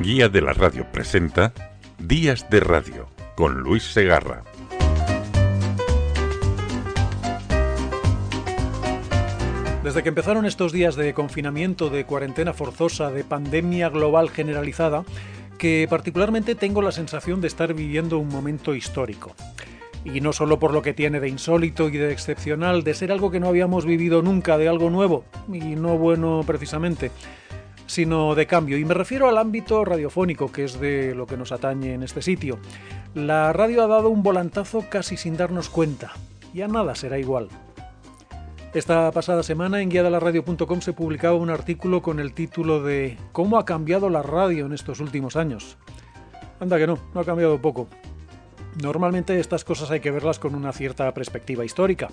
Guía de la Radio presenta Días de Radio con Luis Segarra. Desde que empezaron estos días de confinamiento, de cuarentena forzosa, de pandemia global generalizada, que particularmente tengo la sensación de estar viviendo un momento histórico. Y no solo por lo que tiene de insólito y de excepcional, de ser algo que no habíamos vivido nunca, de algo nuevo, y no bueno precisamente, sino de cambio. Y me refiero al ámbito radiofónico, que es de lo que nos atañe en este sitio. La radio ha dado un volantazo casi sin darnos cuenta. Ya nada será igual. Esta pasada semana en guiadalaradio.com se publicaba un artículo con el título de ¿Cómo ha cambiado la radio en estos últimos años? Anda que no, no ha cambiado poco. Normalmente estas cosas hay que verlas con una cierta perspectiva histórica,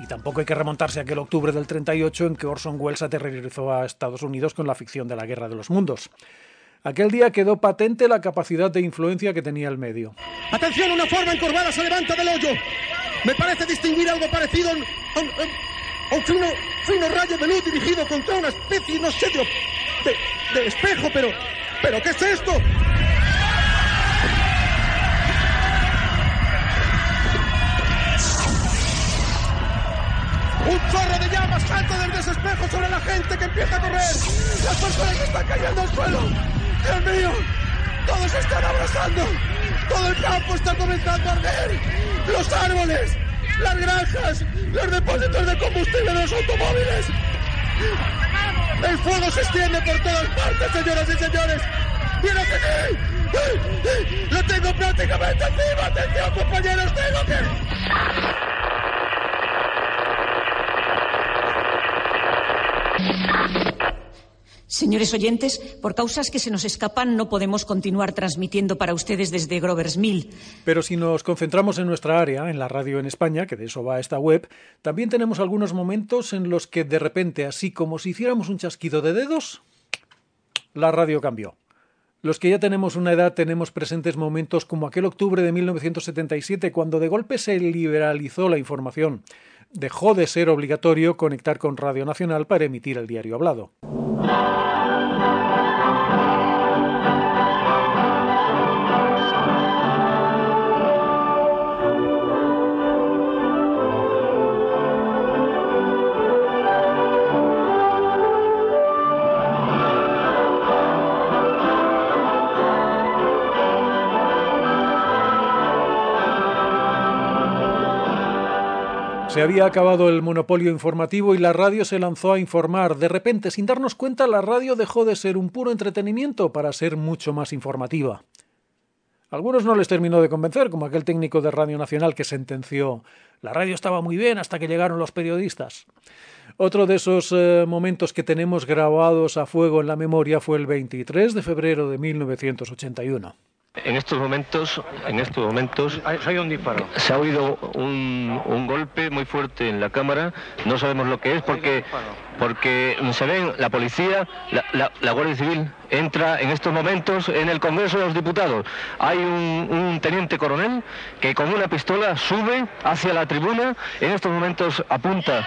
y tampoco hay que remontarse a aquel octubre del 38 en que Orson Welles aterrorizó a Estados Unidos con la ficción de la Guerra de los Mundos. Aquel día quedó patente la capacidad de influencia que tenía el medio. ¡Atención! Una forma encorvada se levanta del hoyo. Me parece distinguir algo parecido a un, a un, fino, fino, rayo de luz dirigido contra una especie, no sé, de, de espejo, pero... ¿Pero qué es esto? Sobre la gente que empieza a correr. Las personas están cayendo al suelo. Dios mío, todos están abrazando. Todo el campo está comenzando a arder. Los árboles, las granjas, los depósitos de combustible de los automóviles. El fuego se extiende por todas partes, señoras y señores. ¡Viene aquí! ¡Lo tengo prácticamente encima! ¡Atención, compañeros! ¡Tengo que...! Señores oyentes, por causas que se nos escapan no podemos continuar transmitiendo para ustedes desde Grovers Mill. Pero si nos concentramos en nuestra área, en la radio en España, que de eso va esta web, también tenemos algunos momentos en los que de repente, así como si hiciéramos un chasquido de dedos, la radio cambió. Los que ya tenemos una edad tenemos presentes momentos como aquel octubre de 1977 cuando de golpe se liberalizó la información. Dejó de ser obligatorio conectar con Radio Nacional para emitir el diario hablado. Se había acabado el monopolio informativo y la radio se lanzó a informar. De repente, sin darnos cuenta, la radio dejó de ser un puro entretenimiento para ser mucho más informativa. A algunos no les terminó de convencer, como aquel técnico de Radio Nacional que sentenció la radio estaba muy bien hasta que llegaron los periodistas. Otro de esos eh, momentos que tenemos grabados a fuego en la memoria fue el 23 de febrero de 1981. En estos momentos, en estos momentos se ha oído un, golpe muy fuerte en la cámara. No sabemos lo que es porque porque se ven la policía, la, Guardia Civil entra en estos momentos en el Congreso de los Diputados. Hay un, un teniente coronel que con una pistola sube hacia la tribuna. En estos momentos apunta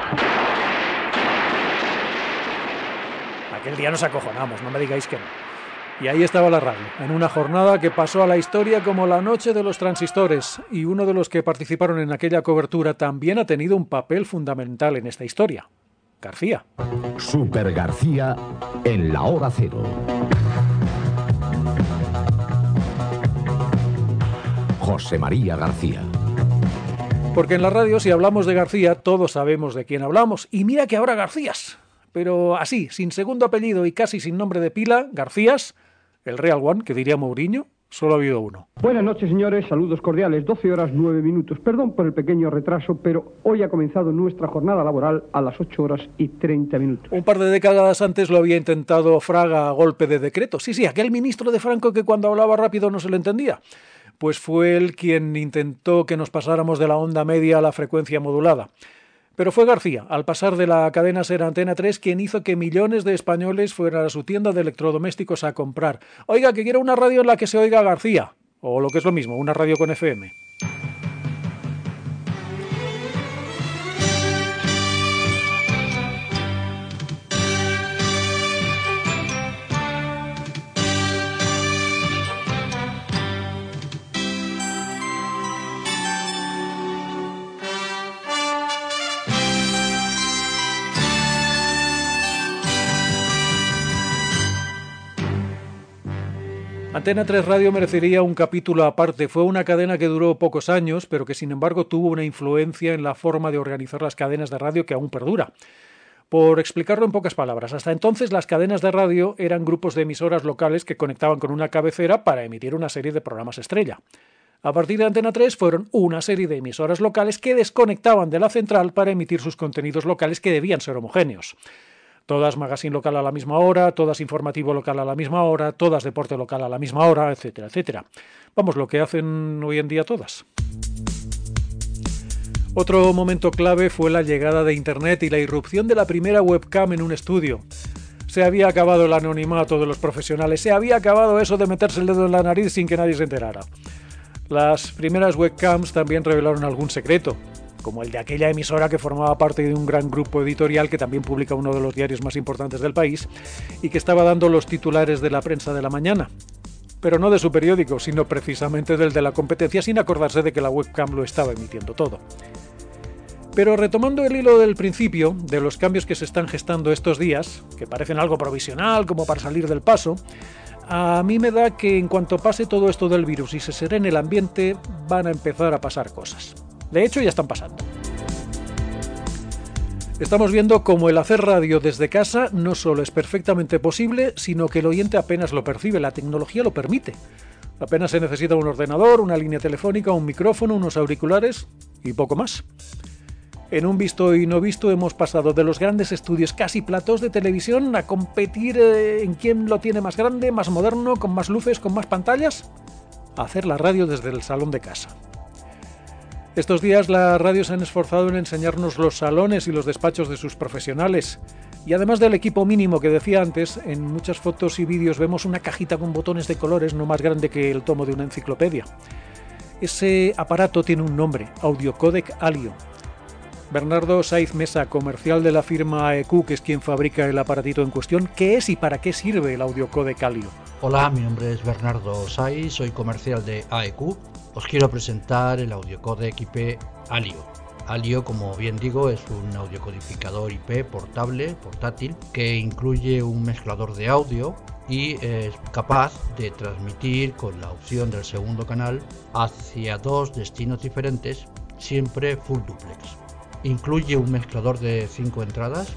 Aquel día nos acojonamos, no me digáis que no. Y ahí estaba la radio, en una jornada que pasó a la historia como la noche de los transistores, y uno de los que participaron en aquella cobertura también ha tenido un papel fundamental en esta historia. García. Super García en la hora cero. José María García. Porque en la radio, si hablamos de García, todos sabemos de quién hablamos. Y mira que ahora Garcías pero así, sin segundo apellido y casi sin nombre de pila, Garcías, el Real One, que diría Mourinho, solo ha habido uno. Buenas noches, señores, saludos cordiales, 12 horas 9 minutos. Perdón por el pequeño retraso, pero hoy ha comenzado nuestra jornada laboral a las 8 horas y 30 minutos. Un par de décadas antes lo había intentado Fraga a golpe de decreto. Sí, sí, aquel ministro de Franco que cuando hablaba rápido no se le entendía. pues fue él quien intentó que nos pasáramos de la onda media a la frecuencia modulada. Pero fue García, al pasar de la cadena Ser Antena 3, quien hizo que millones de españoles fueran a su tienda de electrodomésticos a comprar. Oiga, que quiero una radio en la que se oiga García. O lo que es lo mismo, una radio con FM. Antena 3 Radio merecería un capítulo aparte. Fue una cadena que duró pocos años, pero que sin embargo tuvo una influencia en la forma de organizar las cadenas de radio que aún perdura. Por explicarlo en pocas palabras, hasta entonces las cadenas de radio eran grupos de emisoras locales que conectaban con una cabecera para emitir una serie de programas estrella. A partir de Antena 3 fueron una serie de emisoras locales que desconectaban de la central para emitir sus contenidos locales que debían ser homogéneos todas magazine local a la misma hora, todas informativo local a la misma hora, todas deporte local a la misma hora, etcétera, etcétera. Vamos, lo que hacen hoy en día todas. Otro momento clave fue la llegada de Internet y la irrupción de la primera webcam en un estudio. Se había acabado el anonimato de los profesionales, se había acabado eso de meterse el dedo en la nariz sin que nadie se enterara. Las primeras webcams también revelaron algún secreto como el de aquella emisora que formaba parte de un gran grupo editorial que también publica uno de los diarios más importantes del país y que estaba dando los titulares de la prensa de la mañana. Pero no de su periódico, sino precisamente del de la competencia, sin acordarse de que la webcam lo estaba emitiendo todo. Pero retomando el hilo del principio, de los cambios que se están gestando estos días, que parecen algo provisional, como para salir del paso, a mí me da que en cuanto pase todo esto del virus y se serene el ambiente, van a empezar a pasar cosas. De hecho, ya están pasando. Estamos viendo cómo el hacer radio desde casa no solo es perfectamente posible, sino que el oyente apenas lo percibe, la tecnología lo permite. Apenas se necesita un ordenador, una línea telefónica, un micrófono, unos auriculares y poco más. En un visto y no visto hemos pasado de los grandes estudios casi platos de televisión a competir eh, en quién lo tiene más grande, más moderno, con más luces, con más pantallas, a hacer la radio desde el salón de casa. Estos días las radios se han esforzado en enseñarnos los salones y los despachos de sus profesionales. Y además del equipo mínimo que decía antes, en muchas fotos y vídeos vemos una cajita con botones de colores no más grande que el tomo de una enciclopedia. Ese aparato tiene un nombre, Audiocodec Alio. Bernardo Saiz Mesa, comercial de la firma AEQ, que es quien fabrica el aparatito en cuestión, ¿qué es y para qué sirve el Audiocodec Alio? Hola, mi nombre es Bernardo Saiz, soy comercial de AEQ os quiero presentar el audiocodec IP Alio. Alio, como bien digo, es un audiocodificador IP portable, portátil, que incluye un mezclador de audio y es capaz de transmitir con la opción del segundo canal hacia dos destinos diferentes, siempre full duplex. Incluye un mezclador de 5 entradas,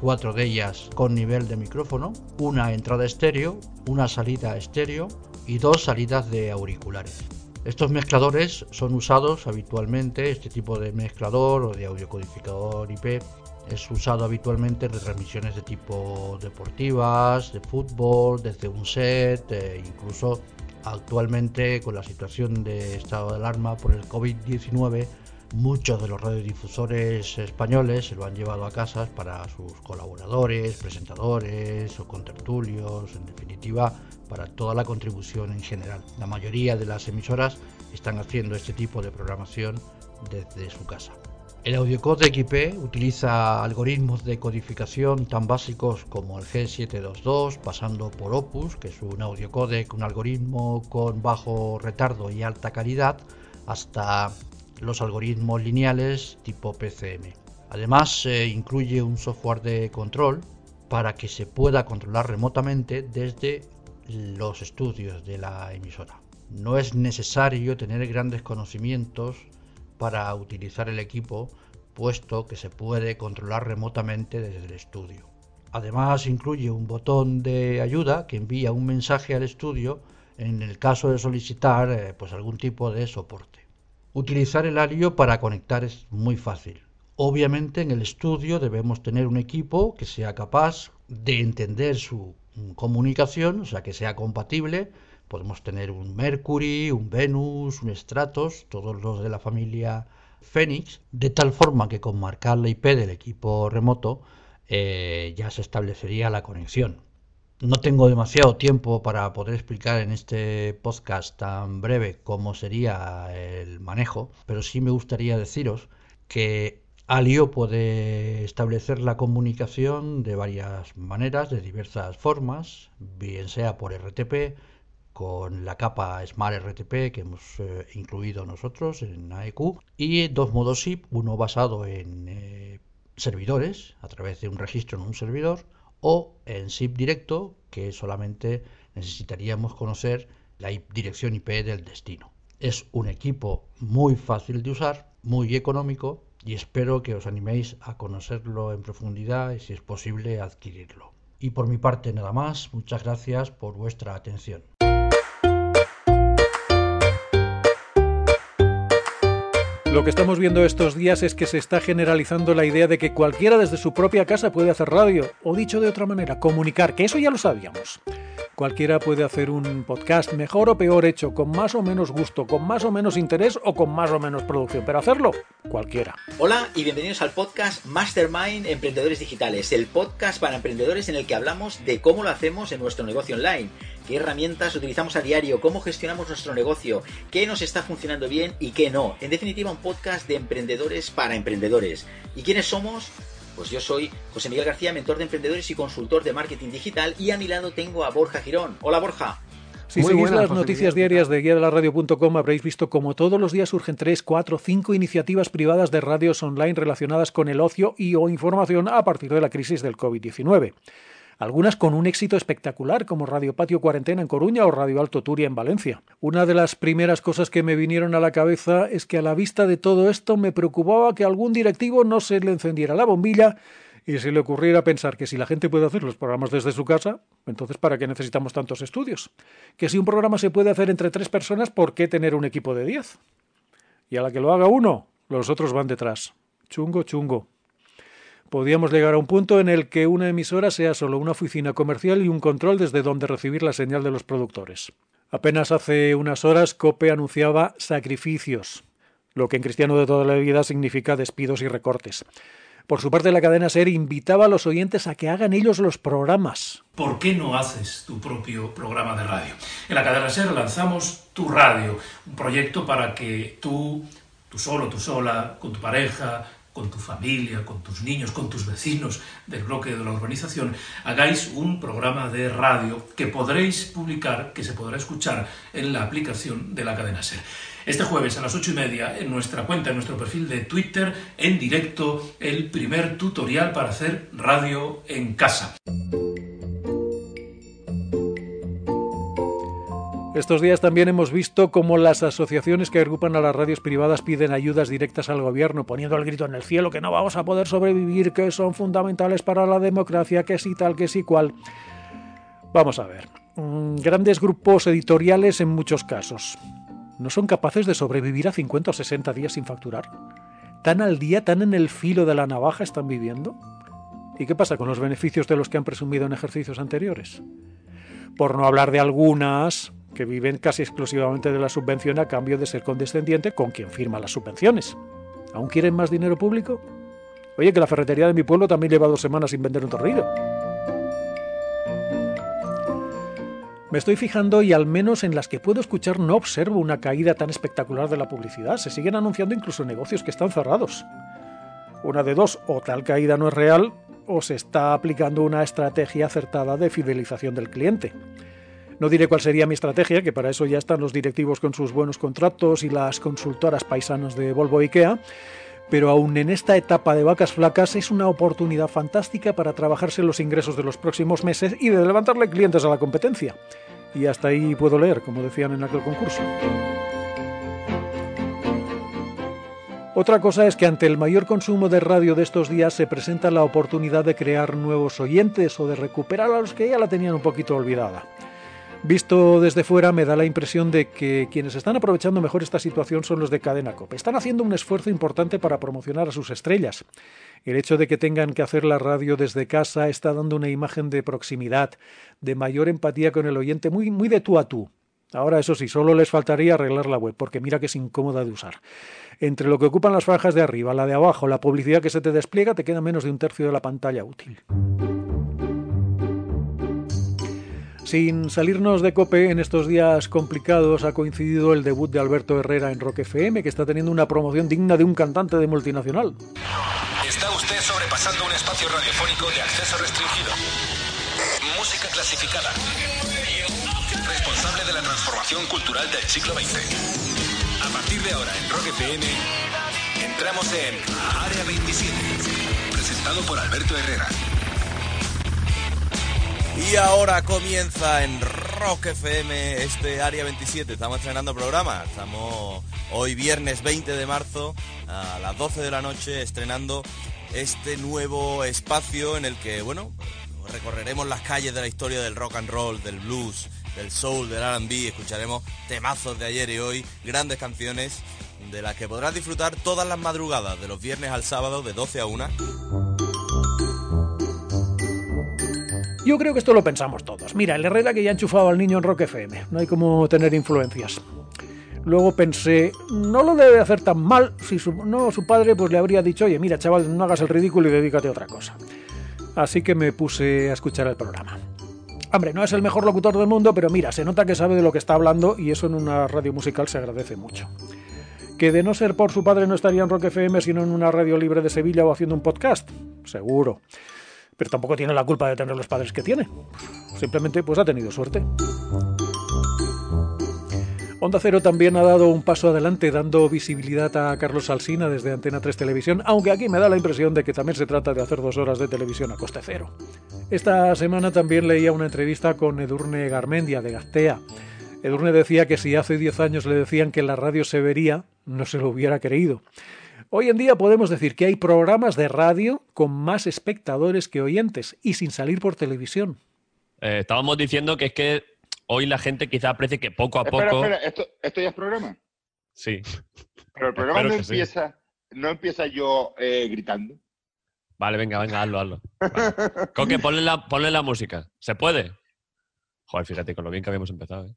cuatro de ellas con nivel de micrófono, una entrada estéreo, una salida estéreo y dos salidas de auriculares. Estos mezcladores son usados habitualmente, este tipo de mezclador o de audiocodificador IP es usado habitualmente en retransmisiones de tipo deportivas, de fútbol, desde un set, e incluso actualmente con la situación de estado de alarma por el COVID-19, muchos de los radiodifusores españoles se lo han llevado a casas para sus colaboradores, presentadores o contertulios, en definitiva, para toda la contribución en general. La mayoría de las emisoras están haciendo este tipo de programación desde su casa. El audiocodec IP utiliza algoritmos de codificación tan básicos como el G722, pasando por Opus, que es un audiocodec, un algoritmo con bajo retardo y alta calidad, hasta los algoritmos lineales tipo PCM. Además, se incluye un software de control para que se pueda controlar remotamente desde los estudios de la emisora. No es necesario tener grandes conocimientos para utilizar el equipo, puesto que se puede controlar remotamente desde el estudio. Además incluye un botón de ayuda que envía un mensaje al estudio en el caso de solicitar eh, pues algún tipo de soporte. Utilizar el Alio para conectar es muy fácil. Obviamente en el estudio debemos tener un equipo que sea capaz de entender su comunicación, o sea, que sea compatible Podemos tener un Mercury, un Venus, un Stratos, todos los de la familia Phoenix, de tal forma que con marcar la IP del equipo remoto eh, ya se establecería la conexión. No tengo demasiado tiempo para poder explicar en este podcast tan breve cómo sería el manejo, pero sí me gustaría deciros que Alio puede establecer la comunicación de varias maneras, de diversas formas, bien sea por RTP, con la capa Smart RTP que hemos eh, incluido nosotros en AEQ, y dos modos SIP, uno basado en eh, servidores, a través de un registro en un servidor, o en SIP directo, que solamente necesitaríamos conocer la dirección IP del destino. Es un equipo muy fácil de usar, muy económico y espero que os animéis a conocerlo en profundidad y si es posible adquirirlo. Y por mi parte nada más, muchas gracias por vuestra atención. Lo que estamos viendo estos días es que se está generalizando la idea de que cualquiera desde su propia casa puede hacer radio, o dicho de otra manera, comunicar, que eso ya lo sabíamos. Cualquiera puede hacer un podcast mejor o peor hecho, con más o menos gusto, con más o menos interés o con más o menos producción, pero hacerlo cualquiera. Hola y bienvenidos al podcast Mastermind Emprendedores Digitales, el podcast para emprendedores en el que hablamos de cómo lo hacemos en nuestro negocio online, qué herramientas utilizamos a diario, cómo gestionamos nuestro negocio, qué nos está funcionando bien y qué no. En definitiva, un podcast de emprendedores para emprendedores. ¿Y quiénes somos? Pues yo soy José Miguel García, mentor de emprendedores y consultor de marketing digital y a mi lado tengo a Borja Girón. Hola Borja. Si seguís las noticias diarias de guía de la radio.com habréis visto como todos los días surgen 3, 4, 5 iniciativas privadas de radios online relacionadas con el ocio y o información a partir de la crisis del COVID-19 algunas con un éxito espectacular, como Radio Patio Cuarentena en Coruña o Radio Alto Turia en Valencia. Una de las primeras cosas que me vinieron a la cabeza es que a la vista de todo esto me preocupaba que algún directivo no se le encendiera la bombilla y se le ocurriera pensar que si la gente puede hacer los programas desde su casa, entonces ¿para qué necesitamos tantos estudios? Que si un programa se puede hacer entre tres personas, ¿por qué tener un equipo de diez? Y a la que lo haga uno, los otros van detrás. Chungo, chungo podríamos llegar a un punto en el que una emisora sea solo una oficina comercial y un control desde donde recibir la señal de los productores. Apenas hace unas horas Cope anunciaba sacrificios, lo que en cristiano de toda la vida significa despidos y recortes. Por su parte, la cadena SER invitaba a los oyentes a que hagan ellos los programas. ¿Por qué no haces tu propio programa de radio? En la cadena SER lanzamos Tu Radio, un proyecto para que tú, tú solo, tú sola, con tu pareja, con tu familia, con tus niños, con tus vecinos del bloque de la urbanización, hagáis un programa de radio que podréis publicar, que se podrá escuchar en la aplicación de la cadena SER. Este jueves a las ocho y media en nuestra cuenta, en nuestro perfil de Twitter, en directo, el primer tutorial para hacer radio en casa. Estos días también hemos visto cómo las asociaciones que agrupan a las radios privadas piden ayudas directas al gobierno, poniendo el grito en el cielo que no vamos a poder sobrevivir, que son fundamentales para la democracia, que sí tal, que sí cual. Vamos a ver. Mm, grandes grupos editoriales en muchos casos. ¿No son capaces de sobrevivir a 50 o 60 días sin facturar? ¿Tan al día, tan en el filo de la navaja están viviendo? ¿Y qué pasa con los beneficios de los que han presumido en ejercicios anteriores? Por no hablar de algunas que viven casi exclusivamente de la subvención a cambio de ser condescendiente con quien firma las subvenciones. ¿Aún quieren más dinero público? Oye, que la ferretería de mi pueblo también lleva dos semanas sin vender un torrido. Me estoy fijando y al menos en las que puedo escuchar no observo una caída tan espectacular de la publicidad. Se siguen anunciando incluso negocios que están cerrados. Una de dos, o tal caída no es real, o se está aplicando una estrategia acertada de fidelización del cliente. No diré cuál sería mi estrategia, que para eso ya están los directivos con sus buenos contratos y las consultoras paisanas de Volvo IKEA, pero aún en esta etapa de vacas flacas es una oportunidad fantástica para trabajarse los ingresos de los próximos meses y de levantarle clientes a la competencia. Y hasta ahí puedo leer, como decían en aquel concurso. Otra cosa es que ante el mayor consumo de radio de estos días se presenta la oportunidad de crear nuevos oyentes o de recuperar a los que ya la tenían un poquito olvidada. Visto desde fuera me da la impresión de que quienes están aprovechando mejor esta situación son los de Cadena Cope. Están haciendo un esfuerzo importante para promocionar a sus estrellas. El hecho de que tengan que hacer la radio desde casa está dando una imagen de proximidad, de mayor empatía con el oyente, muy, muy de tú a tú. Ahora, eso sí, solo les faltaría arreglar la web, porque mira que es incómoda de usar. Entre lo que ocupan las franjas de arriba, la de abajo, la publicidad que se te despliega, te queda menos de un tercio de la pantalla útil. Sin salirnos de cope, en estos días complicados ha coincidido el debut de Alberto Herrera en Rock FM, que está teniendo una promoción digna de un cantante de multinacional. Está usted sobrepasando un espacio radiofónico de acceso restringido. Música clasificada. Responsable de la transformación cultural del siglo XX. A partir de ahora en Rock FM, entramos en Área 27. Presentado por Alberto Herrera. Y ahora comienza en Rock FM este Área 27. Estamos estrenando programa. Estamos hoy viernes 20 de marzo a las 12 de la noche estrenando este nuevo espacio en el que, bueno, recorreremos las calles de la historia del rock and roll, del blues, del soul, del R&B. Escucharemos temazos de ayer y hoy, grandes canciones de las que podrás disfrutar todas las madrugadas de los viernes al sábado de 12 a 1 Yo creo que esto lo pensamos todos. Mira, el Herrera que ya ha enchufado al niño en Rock FM. No hay como tener influencias. Luego pensé, no lo debe hacer tan mal si su, no, su padre pues le habría dicho, oye, mira chaval, no hagas el ridículo y dedícate a otra cosa. Así que me puse a escuchar el programa. Hombre, no es el mejor locutor del mundo, pero mira, se nota que sabe de lo que está hablando y eso en una radio musical se agradece mucho. Que de no ser por su padre no estaría en Rock FM, sino en una radio libre de Sevilla o haciendo un podcast. Seguro pero tampoco tiene la culpa de tener los padres que tiene. Simplemente pues ha tenido suerte. Onda Cero también ha dado un paso adelante dando visibilidad a Carlos Alsina desde Antena 3 Televisión, aunque aquí me da la impresión de que también se trata de hacer dos horas de televisión a coste cero. Esta semana también leía una entrevista con Edurne Garmendia de Gastea. Edurne decía que si hace 10 años le decían que la radio se vería, no se lo hubiera creído. Hoy en día podemos decir que hay programas de radio con más espectadores que oyentes y sin salir por televisión. Eh, estábamos diciendo que es que hoy la gente quizá aprecie que poco a poco. Espera, ¿Esto, ¿Esto, ya es programa? Sí. Pero el programa no empieza, no empieza yo eh, gritando. Vale, venga, venga, hazlo, hazlo. Coque, ponle la, ponle la música. ¿Se puede? Joder, fíjate con lo bien que habíamos empezado. ¿eh?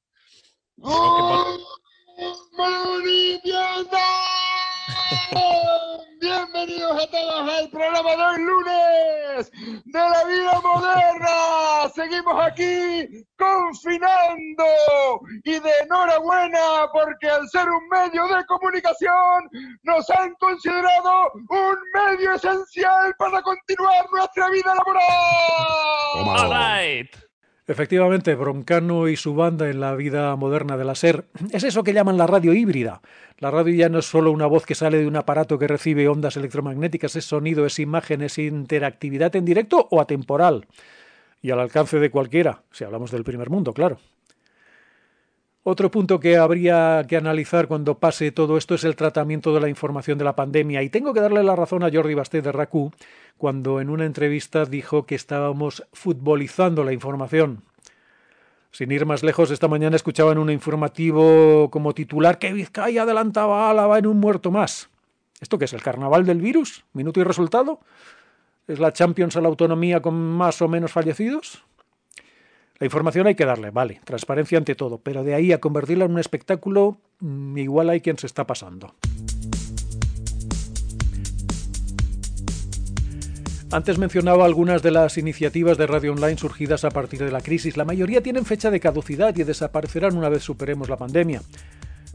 Bienvenidos a todos al programa de hoy lunes de la vida moderna. Seguimos aquí confinando y de enhorabuena porque al ser un medio de comunicación nos han considerado un medio esencial para continuar nuestra vida laboral. Efectivamente, Broncano y su banda en la vida moderna de la SER es eso que llaman la radio híbrida. La radio ya no es solo una voz que sale de un aparato que recibe ondas electromagnéticas, es sonido, es imagen, es interactividad en directo o atemporal. Y al alcance de cualquiera, si hablamos del primer mundo, claro. Otro punto que habría que analizar cuando pase todo esto es el tratamiento de la información de la pandemia. Y tengo que darle la razón a Jordi Basté de RACU cuando en una entrevista dijo que estábamos futbolizando la información. Sin ir más lejos, esta mañana escuchaba en un informativo como titular que Vizcaya adelantaba a Álava en un muerto más. ¿Esto qué es? ¿El carnaval del virus? ¿Minuto y resultado? ¿Es la Champions a la autonomía con más o menos fallecidos? La información hay que darle, vale, transparencia ante todo, pero de ahí a convertirla en un espectáculo, mm, igual hay quien se está pasando. Antes mencionaba algunas de las iniciativas de radio online surgidas a partir de la crisis. La mayoría tienen fecha de caducidad y desaparecerán una vez superemos la pandemia.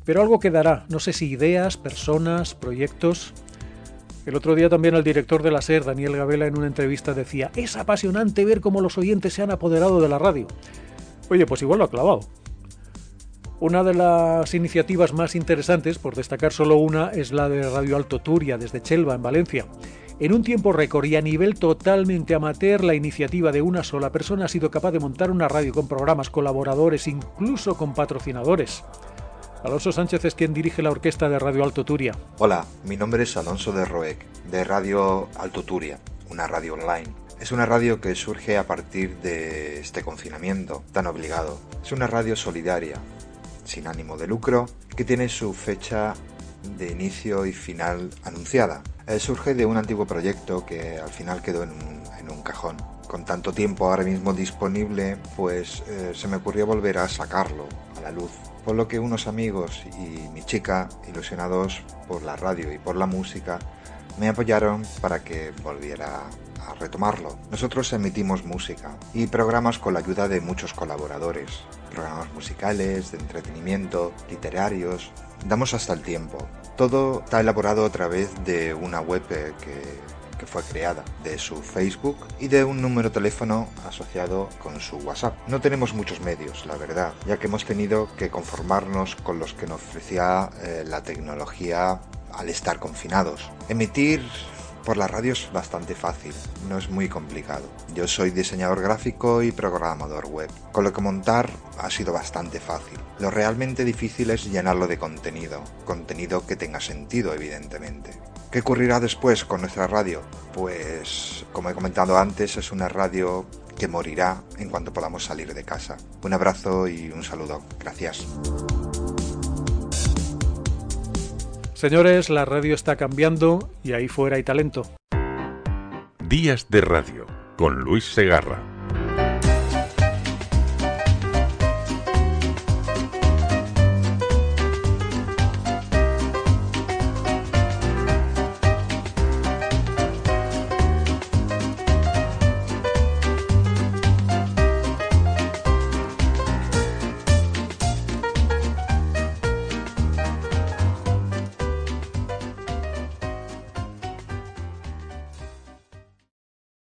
Pero algo quedará, no sé si ideas, personas, proyectos. El otro día también el director de la SER, Daniel Gabela, en una entrevista decía, es apasionante ver cómo los oyentes se han apoderado de la radio. Oye, pues igual lo ha clavado. Una de las iniciativas más interesantes, por destacar solo una, es la de Radio Alto Turia, desde Chelva, en Valencia. En un tiempo récord y a nivel totalmente amateur, la iniciativa de una sola persona ha sido capaz de montar una radio con programas, colaboradores, incluso con patrocinadores. Alonso Sánchez es quien dirige la orquesta de Radio Alto Turia. Hola, mi nombre es Alonso de Roec, de Radio Alto Turia, una radio online. Es una radio que surge a partir de este confinamiento tan obligado. Es una radio solidaria, sin ánimo de lucro, que tiene su fecha de inicio y final anunciada. Eh, surge de un antiguo proyecto que al final quedó en un, cajón. Con tanto tiempo ahora mismo disponible, pues eh, se me ocurrió volver a sacarlo a la luz. Por lo que unos amigos y mi chica, ilusionados por la radio y por la música, me apoyaron para que volviera a retomarlo. Nosotros emitimos música y programas con la ayuda de muchos colaboradores, programas musicales, de entretenimiento, literarios, damos hasta el tiempo. Todo está elaborado a través de una web que, que fue creada, de su Facebook y de un número de teléfono asociado con su WhatsApp. No tenemos muchos medios, la verdad, ya que hemos tenido que conformarnos con los que nos ofrecía eh, la tecnología al estar confinados. Emitir por la radio es bastante fácil, no es muy complicado. Yo soy diseñador gráfico y programador web, con lo que montar ha sido bastante fácil. Lo realmente difícil es llenarlo de contenido, contenido que tenga sentido evidentemente. ¿Qué ocurrirá después con nuestra radio? Pues, como he comentado antes, es una radio que morirá en cuanto podamos salir de casa. Un abrazo y un saludo. Gracias. Señores, la radio está cambiando y ahí fuera hay talento. Días de radio con Luis Segarra.